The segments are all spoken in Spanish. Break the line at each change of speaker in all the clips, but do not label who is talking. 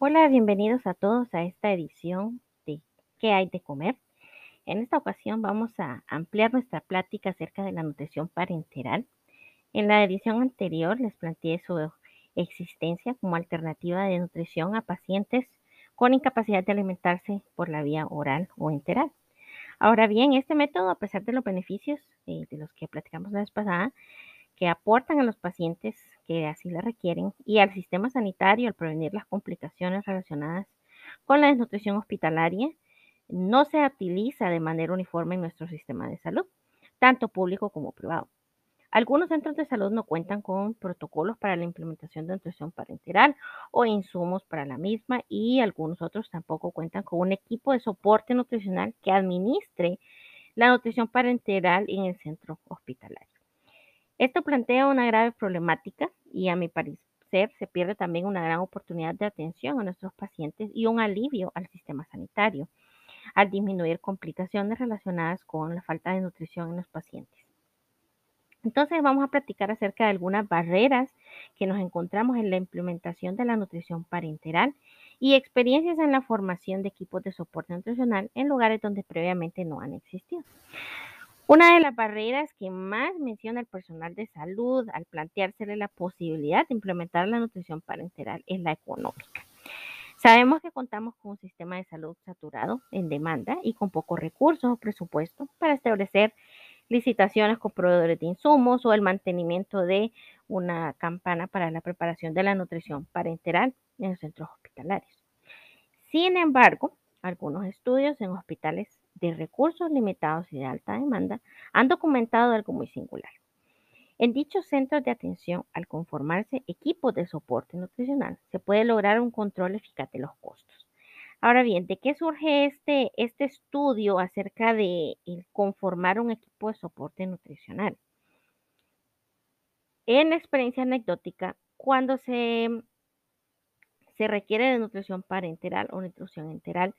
Hola, bienvenidos a todos a esta edición de ¿Qué hay de comer? En esta ocasión vamos a ampliar nuestra plática acerca de la nutrición parenteral. En la edición anterior les planteé su existencia como alternativa de nutrición a pacientes con incapacidad de alimentarse por la vía oral o enteral. Ahora bien, este método, a pesar de los beneficios eh, de los que platicamos la vez pasada, que aportan a los pacientes que así la requieren y al sistema sanitario al prevenir las complicaciones relacionadas con la desnutrición hospitalaria, no se utiliza de manera uniforme en nuestro sistema de salud, tanto público como privado. Algunos centros de salud no cuentan con protocolos para la implementación de nutrición parenteral o insumos para la misma y algunos otros tampoco cuentan con un equipo de soporte nutricional que administre la nutrición parenteral en el centro hospitalario. Esto plantea una grave problemática y a mi parecer se pierde también una gran oportunidad de atención a nuestros pacientes y un alivio al sistema sanitario al disminuir complicaciones relacionadas con la falta de nutrición en los pacientes. Entonces vamos a platicar acerca de algunas barreras que nos encontramos en la implementación de la nutrición parenteral y experiencias en la formación de equipos de soporte nutricional en lugares donde previamente no han existido. Una de las barreras que más menciona el personal de salud al planteársele la posibilidad de implementar la nutrición parenteral es la económica. Sabemos que contamos con un sistema de salud saturado en demanda y con pocos recursos o presupuesto para establecer licitaciones con proveedores de insumos o el mantenimiento de una campana para la preparación de la nutrición parenteral en los centros hospitalarios. Sin embargo, algunos estudios en hospitales de recursos limitados y de alta demanda han documentado algo muy singular. En dichos centros de atención, al conformarse equipos de soporte nutricional, se puede lograr un control eficaz de los costos. Ahora bien, ¿de qué surge este, este estudio acerca de conformar un equipo de soporte nutricional? En la experiencia anecdótica, cuando se, se requiere de nutrición parenteral o nutrición enteral,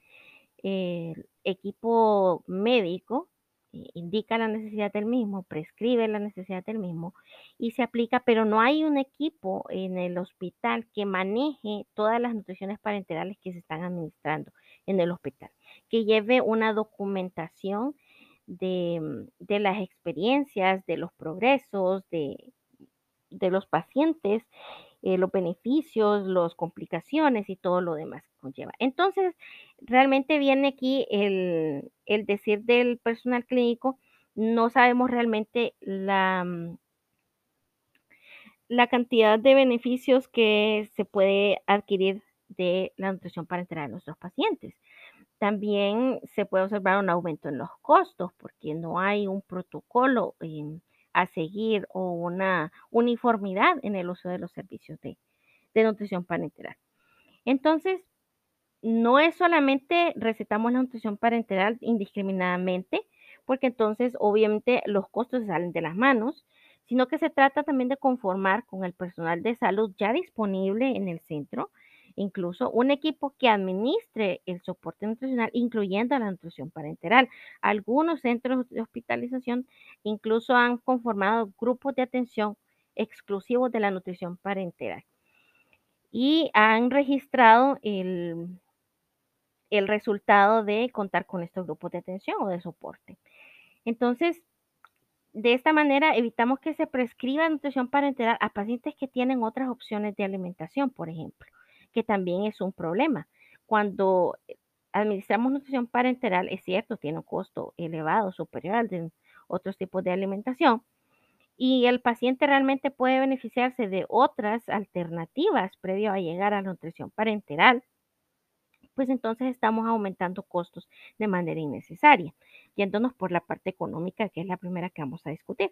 el equipo médico eh, indica la necesidad del mismo, prescribe la necesidad del mismo y se aplica, pero no hay un equipo en el hospital que maneje todas las nutriciones parenterales que se están administrando en el hospital, que lleve una documentación de, de las experiencias, de los progresos, de, de los pacientes eh, los beneficios, las complicaciones y todo lo demás que conlleva. Entonces, realmente viene aquí el, el decir del personal clínico, no sabemos realmente la, mm, la cantidad de beneficios que se puede adquirir de la nutrición parenteral de nuestros pacientes. También se puede observar un aumento en los costos porque no hay un protocolo a seguir o una uniformidad en el uso de los servicios de, nutrición parenteral. Entonces, no es solamente recetamos la nutrición parenteral indiscriminadamente, porque entonces obviamente los costos salen de las manos, sino que se trata también de conformar con el personal de salud ya disponible en el centro incluso un equipo que administre el soporte nutricional, incluyendo la nutrición parenteral. Algunos centros de hospitalización incluso han conformado grupos de atención exclusivos de la nutrición parenteral y han registrado el, el resultado de contar con estos grupos de atención o de soporte. Entonces, de esta manera evitamos que se prescriba nutrición parenteral a pacientes que tienen otras opciones de alimentación, por ejemplo que también es un problema. Cuando administramos nutrición parenteral, es cierto, tiene un costo elevado, superior al de otros tipos de alimentación, y el paciente realmente puede beneficiarse de otras alternativas previo a llegar a la nutrición parenteral, pues entonces estamos aumentando costos de manera innecesaria, yéndonos por la parte económica, que es la primera que vamos a discutir.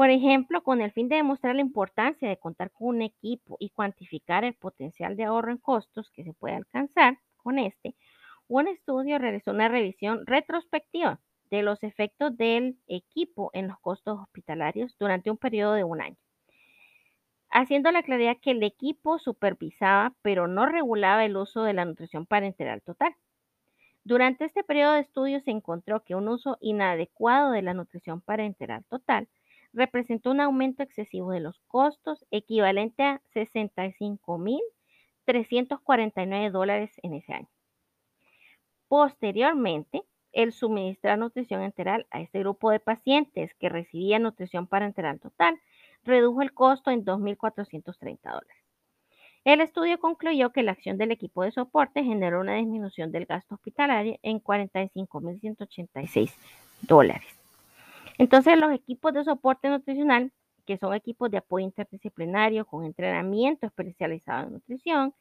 Por ejemplo, con el fin de demostrar la importancia de contar con un equipo y cuantificar el potencial de ahorro en costos que se puede alcanzar con este, un estudio realizó una revisión retrospectiva de los efectos del equipo en los costos hospitalarios durante un periodo de un año, haciendo la claridad que el equipo supervisaba pero no regulaba el uso de la nutrición parenteral total. Durante este periodo de estudio se encontró que un uso inadecuado de la nutrición parenteral total representó un aumento excesivo de los costos equivalente a 65 mil 349 dólares en ese año. Posteriormente, el suministrar nutrición enteral a este grupo de pacientes que recibían nutrición parenteral total redujo el costo en 2.430 dólares. El estudio concluyó que la acción del equipo de soporte generó una disminución del gasto hospitalario en 45.186 dólares. Entonces, los equipos de soporte nutricional, que son equipos de apoyo interdisciplinario con entrenamiento especializado en nutrición,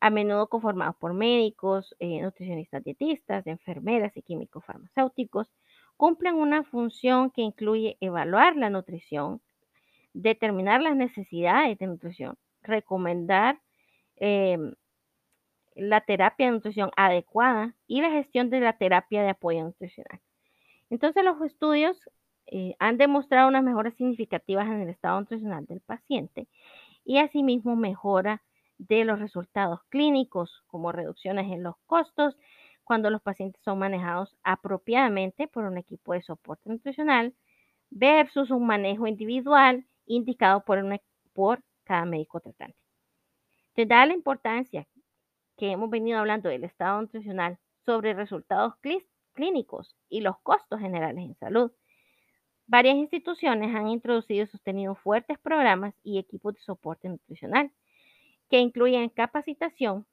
a menudo conformados por médicos, eh, nutricionistas dietistas, enfermeras y químicos farmacéuticos, cumplen una función que incluye evaluar la nutrición, determinar las necesidades de nutrición, recomendar em, la terapia de nutrición adecuada y la gestión de la terapia de apoyo nutricional. Entonces los estudios eh, han demostrado unas mejoras significativas en el estado nutricional del paciente y asimismo mejora de los resultados clínicos como reducciones en los costos cuando los pacientes son manejados apropiadamente por un equipo de soporte nutricional versus un manejo individual indicado por, por cada médico tratante. Te da la importancia que hemos venido hablando del estado nutricional sobre resultados clínicos y los costos generales en salud. Varias instituciones han introducido y sostenido fuertes programas y equipos de soporte nutricional que incluyen capacitación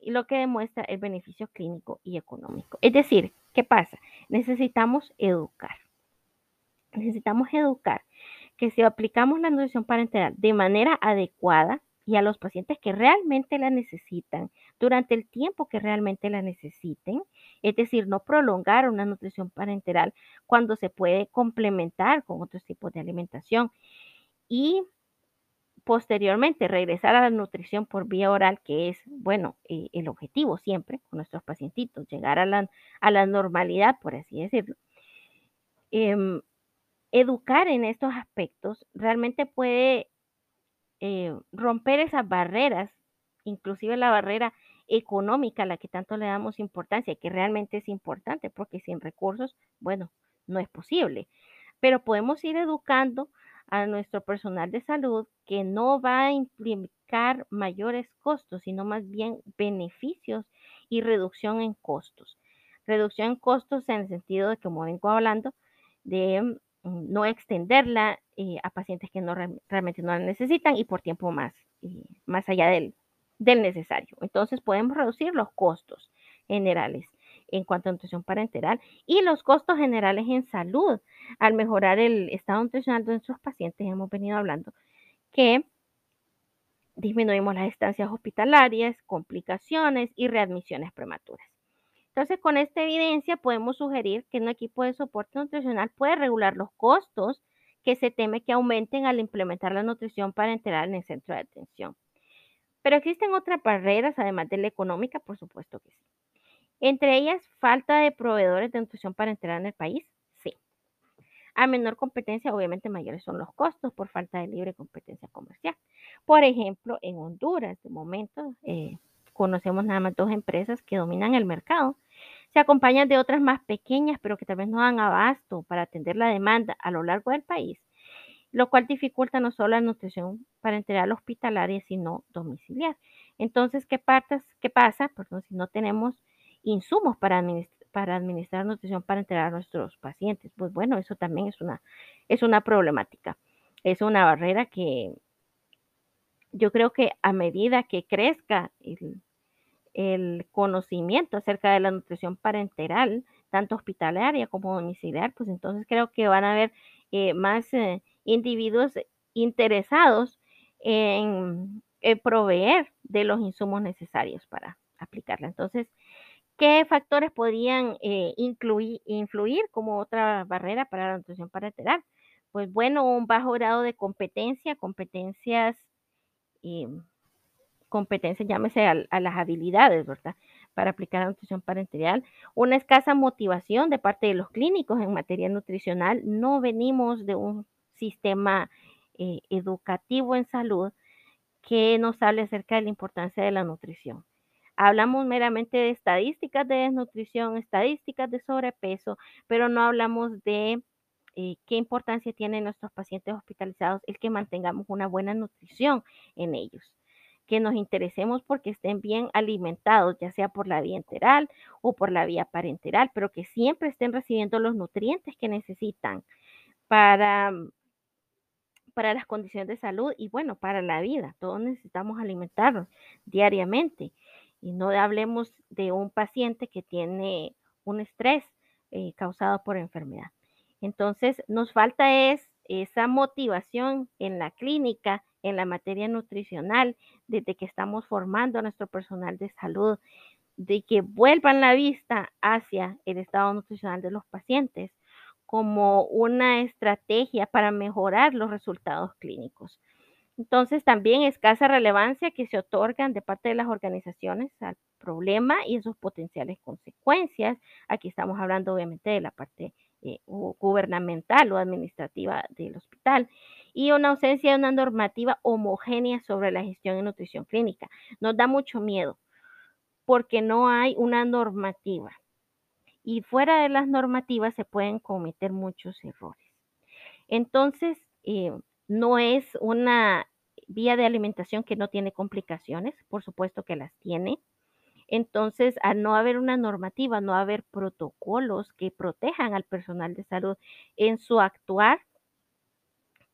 y lo que demuestra el beneficio clínico y económico. Es decir, ¿qué pasa? Necesitamos educar. Necesitamos educar que si aplicamos la nutrición parenteral de manera adecuada y a los pacientes que realmente la necesitan durante el tiempo que realmente la necesiten, es decir, no prolongar una nutrición parenteral cuando se puede complementar con otros tipos de alimentación y posteriormente regresar a la nutrición por vía oral, que es, bueno, eh, el objetivo siempre con nuestros pacientitos, llegar a la, a la normalidad, por así decirlo. Em, educar en estos aspectos realmente puede eh, romper esas barreras, inclusive la barrera económica a la que tanto le damos importancia, que realmente es importante, porque sin recursos, bueno, no es posible. Pero podemos ir educando a nuestro personal de salud que no va a implicar mayores costos, sino más bien beneficios y reducción en costos. Reducción en costos en el sentido de, como vengo hablando, de Mm, no extenderla eh, a pacientes que no realmente no la necesitan y por tiempo más, eh, más allá del, del necesario. Entonces podemos reducir los costos generales en cuanto a nutrición parenteral y los costos generales en salud al mejorar el estado nutricional de nuestros pacientes. Hemos venido hablando que disminuimos las estancias hospitalarias, complicaciones y readmisiones prematuras. Entonces, con esta evidencia podemos sugerir que un equipo de soporte nutricional puede regular los costos que se teme que aumenten al implementar la nutrición parenteral en el centro de atención. Pero existen otras barreras, además de la económica, por supuesto que sí. Entre ellas, falta de proveedores de nutrición parenteral en el país, sí. A menor competencia, obviamente mayores son los costos por falta de libre competencia comercial. Por ejemplo, en Honduras, de momento, eh, conocemos nada más dos empresas que dominan el mercado. Se acompañan de otras más pequeñas, pero que tal vez no dan abasto para atender la demanda a lo largo del país, lo cual dificulta no solo la nutrición parenteral hospitalaria, sino domiciliar. Entonces, ¿qué, qué pasa Perdón, si no tenemos insumos para administrar, para nutrición parenteral a nuestros pacientes? Pues bueno, eso también es una, es una problemática. Es una barrera que yo creo que a medida que crezca el, el conocimiento acerca de la nutrición parenteral, tanto hospitalaria como domiciliar, pues entonces creo que van a haber eh, más eh, individuos interesados en, proveer de los insumos necesarios para aplicarla. Entonces, ¿qué factores podrían eh, incluir, influir como otra barrera para la nutrición parenteral? Pues bueno, un bajo grado de competencia, competencias competencias, llámese a, las habilidades, ¿verdad? Para aplicar la nutrición parenteral. Una escasa motivación de parte de los clínicos en materia nutricional. No venimos de un sistema eh, educativo en salud que nos hable acerca de la importancia de la nutrición. Hablamos meramente de estadísticas de desnutrición, estadísticas de sobrepeso, pero no hablamos de eh, qué importancia tiene en nuestros pacientes hospitalizados el que mantengamos una buena nutrición en ellos que nos interesemos porque estén bien alimentados, ya sea por la vía enteral o por la vía parenteral, pero que siempre estén recibiendo los nutrientes que necesitan para, para las condiciones de salud y bueno, para la vida. Todos necesitamos alimentarnos diariamente. Y no hablemos de un paciente que tiene un estrés eh, causado por enfermedad. Entonces, nos falta es esa motivación en la clínica, en la materia nutricional, desde que estamos formando a nuestro personal de salud, de que vuelvan la vista hacia el estado nutricional de los pacientes como una estrategia para mejorar los resultados clínicos. Entonces, también escasa relevancia que se otorgan de parte de las organizaciones al problema y sus potenciales consecuencias. Aquí estamos hablando obviamente de la parte eh, gubernamental o administrativa del hospital y una ausencia de una normativa homogénea sobre la gestión y nutrición clínica. Nos da mucho miedo porque no hay una normativa y fuera de las normativas se pueden cometer muchos errores. Entonces, eh, no es una vía de alimentación que no tiene complicaciones, por supuesto que las tiene. Entonces, al no haber una normativa, no haber protocolos que protejan al personal de salud en su actuar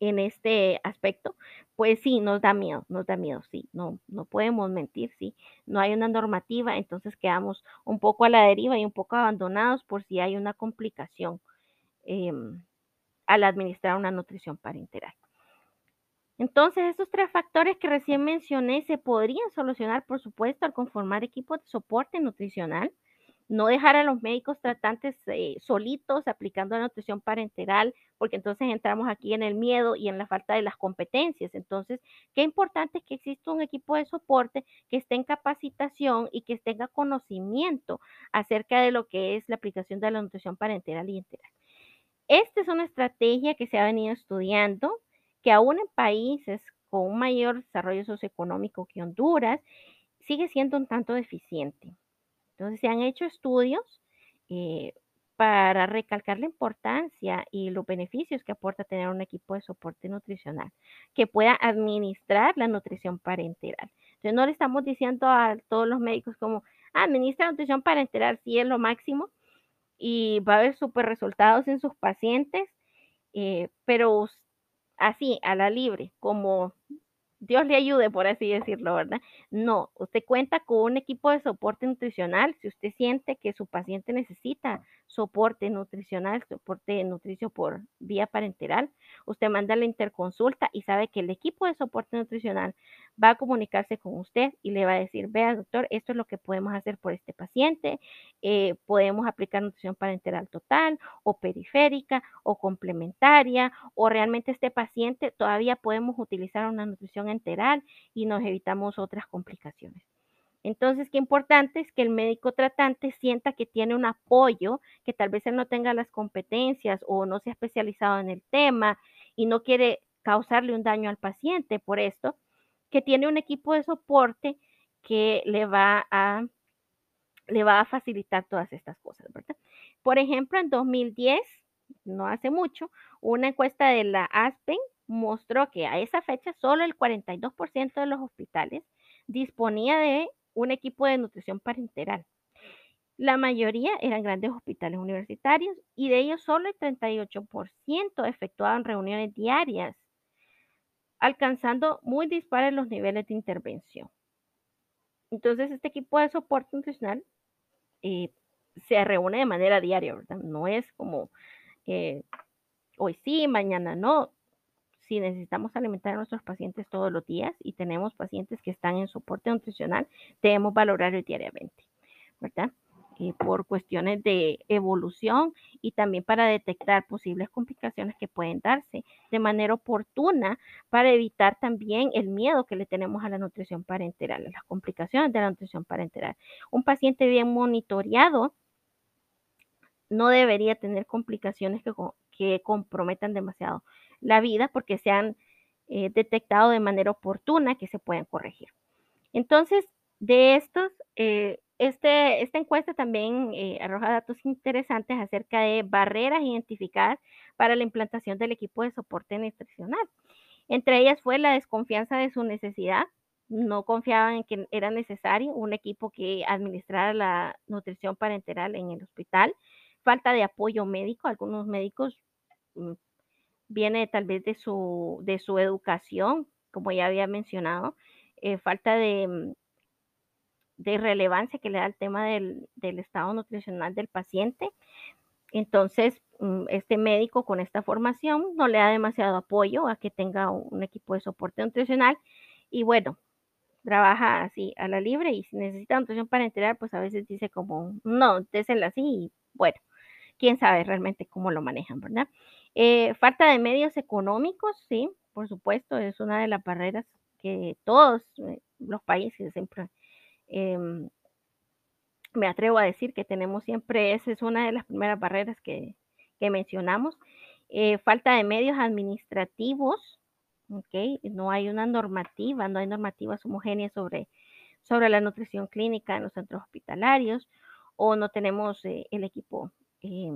en este aspecto, pues sí, nos da miedo, nos da miedo, sí, no, no podemos mentir, sí, no hay una normativa, entonces quedamos un poco a la deriva y un poco abandonados por si hay una complicación em, al administrar una nutrición parenteral. Entonces, estos tres factores que recién mencioné se podrían solucionar, por supuesto, al conformar equipos de soporte nutricional, no dejar a los médicos tratantes eh, solitos aplicando la nutrición parenteral, porque entonces entramos aquí en el miedo y en la falta de las competencias. Entonces, qué importante es que exista un equipo de soporte que esté en capacitación y que tenga conocimiento acerca de lo que es la aplicación de la nutrición parenteral y enteral. Esta es una estrategia que se ha venido estudiando que aún en países con un mayor desarrollo socioeconómico que Honduras, sigue siendo un tanto deficiente. Entonces se han hecho estudios eh, para recalcar la importancia y los beneficios que aporta tener un equipo de soporte nutricional que pueda administrar la nutrición parenteral. Entonces no le estamos diciendo a todos los médicos como, ah, administra nutrición parenteral, sí es lo máximo y va a haber super resultados en sus pacientes, eh, pero así, a la libre, como Dios le ayude, por así decirlo, ¿verdad? No, usted cuenta con un equipo de soporte nutricional. Si usted siente que su paciente necesita soporte nutricional, soporte nutricio por vía parenteral, usted manda la interconsulta y sabe que el equipo de soporte nutricional va a comunicarse con usted y le va a decir, vea doctor, esto es lo que podemos hacer por este paciente, eh, podemos aplicar nutrición parenteral total o periférica o complementaria o realmente este paciente todavía podemos utilizar una nutrición enteral y nos evitamos otras complicaciones. Entonces, qué importante es que el médico tratante sienta que tiene un apoyo, que tal vez él no tenga las competencias o no se ha especializado en el tema y no quiere causarle un daño al paciente por esto, que tiene un equipo de soporte que le va a, le va a facilitar todas estas cosas, ¿verdad? Por ejemplo, en 2010, no hace mucho, una encuesta de la ASPEN mostró que a esa fecha solo el 42% de los hospitales disponía de un equipo de nutrición parenteral. La mayoría eran grandes hospitales universitarios y de ellos solo el 38% efectuaban reuniones diarias alcanzando muy dispares los niveles de intervención. Entonces, este equipo de soporte nutricional eh, se reúne de manera diaria, ¿verdad? No es como hoy sí, mañana no. Si necesitamos alimentar a nuestros pacientes todos los días y tenemos pacientes que están en soporte nutricional, debemos valorarlo diariamente, ¿verdad? Eh, por cuestiones de evolución y también para detectar posibles complicaciones que pueden darse de manera oportuna para evitar también el miedo que le tenemos a la nutrición parenteral, a las complicaciones de la nutrición parenteral. Un paciente bien monitoreado no debería tener complicaciones que, que comprometan demasiado la vida porque se han eh, detectado de manera oportuna que se pueden corregir. Entonces, de estos, eh, este, esta encuesta también eh, arroja datos interesantes acerca de barreras identificadas para la implantación del equipo de soporte nutricional. Entre ellas fue la desconfianza de su necesidad no confiaban en que era necesario un equipo que administrara la nutrición parenteral en el hospital, falta de apoyo médico, algunos médicos viene tal vez de su, de su educación, como ya había mencionado, eh, falta de, mm, de relevancia que le da el tema del, del estado nutricional del paciente. Entonces, mm, este médico con esta formación no le da demasiado apoyo a que tenga un equipo de soporte nutricional y bueno, trabaja así a la libre y si necesita nutrición parenteral, pues a veces dice como, no, désela así y bueno, quién sabe realmente cómo lo manejan, ¿verdad? Eh, falta de medios económicos, sí, por supuesto, es una de las barreras que todos eh, los países siempre, em, me atrevo a decir que tenemos siempre, esa es una de las primeras barreras que, mencionamos. Eh, falta de medios administrativos, ¿ok? No hay una normativa, no hay normativas homogéneas sobre, sobre la nutrición clínica en los centros hospitalarios o no tenemos el equipo eh,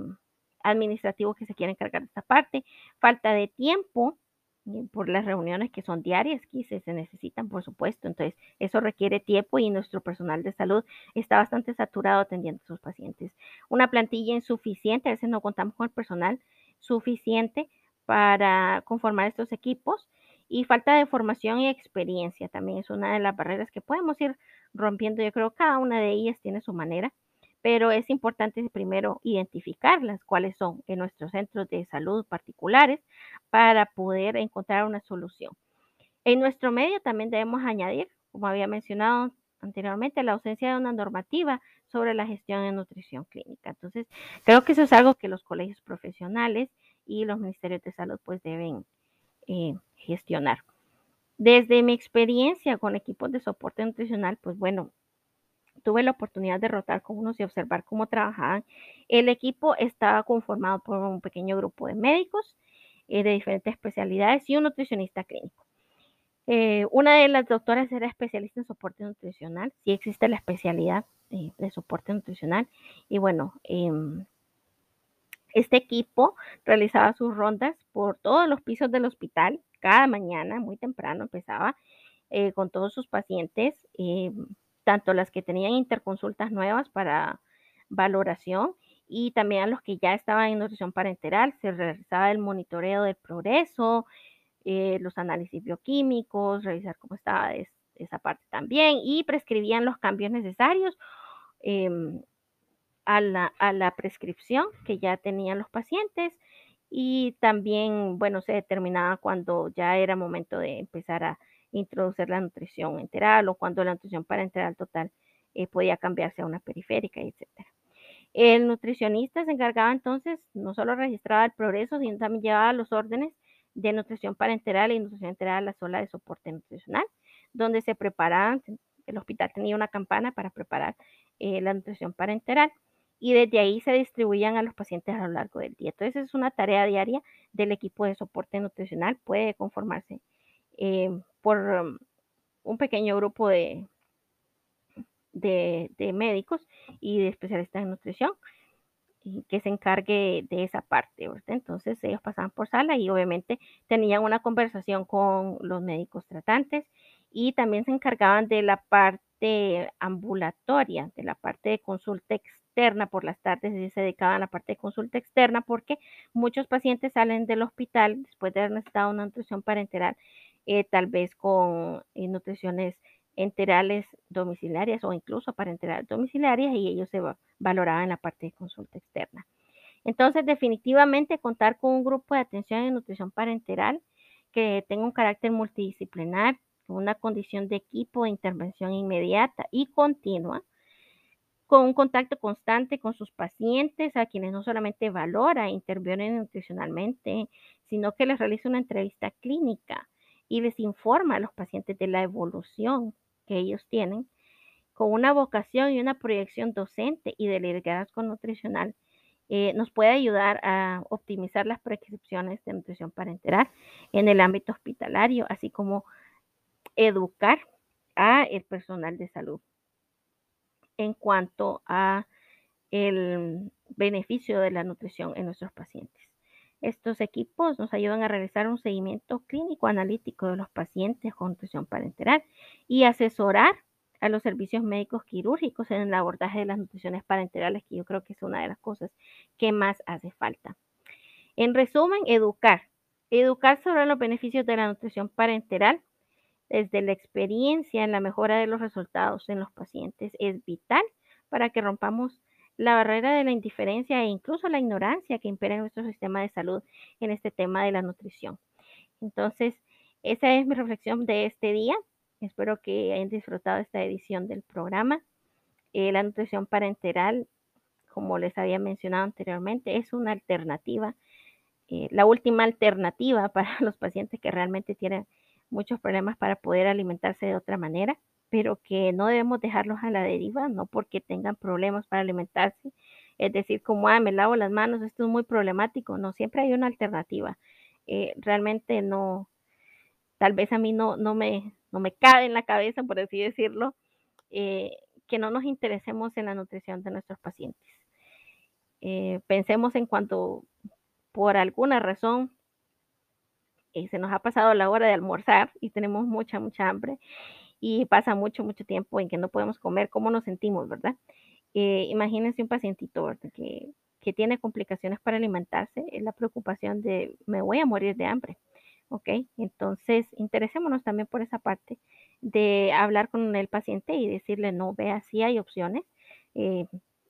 administrativo que se quiere encargar de esta parte. Falta de tiempo eh, por las reuniones que son diarias, que se, se necesitan, por supuesto. Entonces, eso requiere tiempo y nuestro personal de salud está bastante saturado atendiendo a sus pacientes. Una plantilla insuficiente, a veces no contamos con el personal suficiente para conformar estos equipos y falta de formación y experiencia también es una de las barreras que podemos ir rompiendo. Yo creo que cada una de ellas tiene su manera, pero es importante primero identificarlas, cuáles son en nuestros centros de salud particulares para poder encontrar una solución. En nuestro medio también debemos añadir, como había mencionado anteriormente, la ausencia de una normativa sobre la gestión de nutrición clínica. Entonces, creo que eso es algo que los colegios profesionales y los ministerios de salud pues deben eh, gestionar. Desde mi experiencia con equipos de soporte nutricional, pues bueno, tuve la oportunidad de rotar con unos y observar cómo trabajaban. El equipo estaba conformado por un pequeño grupo de médicos eh, de diferentes especialidades y un nutricionista clínico. Eh, una de las doctoras era especialista en soporte nutricional, sí existe la especialidad de soporte nutricional y bueno, em, este equipo realizaba sus rondas por todos los pisos del hospital. Cada mañana, muy temprano, empezaba eh, con todos sus pacientes, eh, tanto las que tenían interconsultas nuevas para valoración y también a los que ya estaban en nutrición parenteral. Se realizaba el monitoreo del progreso, eh, los análisis bioquímicos, revisar cómo estaba esa parte también y prescribían los cambios necesarios. Em, a la, prescripción que ya tenían los pacientes y también, bueno, se determinaba cuando ya era momento de empezar a introducir la nutrición enteral o cuando la nutrición parenteral total eh, podía cambiarse a una periférica, etc. El nutricionista se encargaba entonces, no solo registraba el progreso, sino también llevaba los órdenes de nutrición parenteral y nutrición enteral a la sola de soporte nutricional, donde se preparaban, el hospital tenía una campana para preparar eh, la nutrición parenteral y desde ahí se distribuían a los pacientes a lo largo del día. Entonces es una tarea diaria del equipo de soporte nutricional, puede conformarse eh, por um, un pequeño grupo de, de, médicos y de especialistas en nutrición que se encargue de esa parte. Entonces ellos pasaban por sala y obviamente tenían una conversación con los médicos tratantes y también se encargaban de la parte ambulatoria, de la parte de consulta externa por las tardes y se dedicaban a la parte de consulta externa porque muchos pacientes salen del hospital después de haber necesitado una nutrición parenteral, eh, tal vez con eh, nutriciones enterales domiciliarias o incluso parenterales domiciliarias y ellos se valoraban en la parte de consulta externa. Entonces, definitivamente contar con un grupo de atención en nutrición parenteral que tenga un carácter multidisciplinar, una condición de equipo de intervención inmediata y continua, con un contacto constante con sus pacientes, a quienes no solamente valora e interviene nutricionalmente, sino que les realiza una entrevista clínica y les informa a los pacientes de la evolución que ellos tienen, con una vocación y una proyección docente y de liderazgo nutricional, eh, nos puede ayudar a optimizar las prescripciones de nutrición parenteral en el ámbito hospitalario, así como educar a el personal de salud en cuanto a el beneficio de la nutrición en nuestros pacientes. Estos equipos nos ayudan a realizar un seguimiento clínico analítico de los pacientes con nutrición parenteral y asesorar a los servicios médicos quirúrgicos en el abordaje de las nutriciones parenterales, que yo creo que es una de las cosas que más hace falta. En resumen, educar. Educar sobre los beneficios de la nutrición parenteral desde la experiencia en la mejora de los resultados en los pacientes es vital para que rompamos la barrera de la indiferencia e incluso la ignorancia que impera en nuestro sistema de salud en este tema de la nutrición. Entonces, esa es mi reflexión de este día. Espero que hayan disfrutado esta edición del programa. Eh, la nutrición parenteral, como les había mencionado anteriormente, es una alternativa, eh, la última alternativa para los pacientes que realmente tienen muchos problemas para poder alimentarse de otra manera, pero que no debemos dejarlos a la deriva, no porque tengan problemas para alimentarse, es decir, como, ah, me lavo las manos, esto es muy problemático, no, siempre hay una alternativa. Eh, realmente no, tal vez a mí no, no, me, no me cabe en la cabeza, por así decirlo, eh, que no nos interesemos en la nutrición de nuestros pacientes. Eh, pensemos en cuanto por alguna razón se nos ha pasado la hora de almorzar y tenemos mucha, mucha hambre y pasa mucho, mucho tiempo en que no podemos comer, ¿cómo nos sentimos, verdad? imagínense un pacientito que, que tiene complicaciones para alimentarse, es la preocupación de me voy a morir de hambre. ¿ok? Entonces, interesémonos también por esa parte de hablar con el paciente y decirle, no, vea, sí hay opciones. Eh,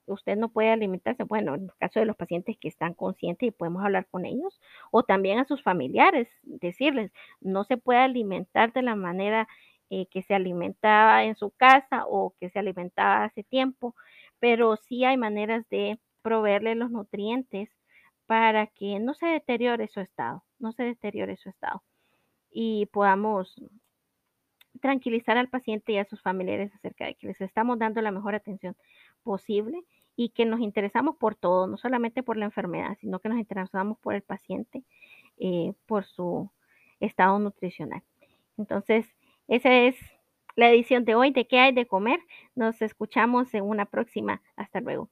usted no puede alimentarse, bueno, en el caso de los pacientes que están conscientes y podemos hablar con ellos, o también a sus familiares, decirles, no se puede alimentar de la manera eh, que se alimentaba en su casa o que se alimentaba hace tiempo, pero sí hay maneras de proveerle los nutrientes para que no se deteriore su estado, no se deteriore su estado y podamos tranquilizar al paciente y a sus familiares acerca de que les estamos dando la mejor atención posible y que nos interesamos por todo, no solamente por la enfermedad, sino que nos interesamos por el paciente, eh, por su estado nutricional. Entonces, esa es la edición de hoy de ¿Qué hay de comer? Nos escuchamos en una próxima. Hasta luego.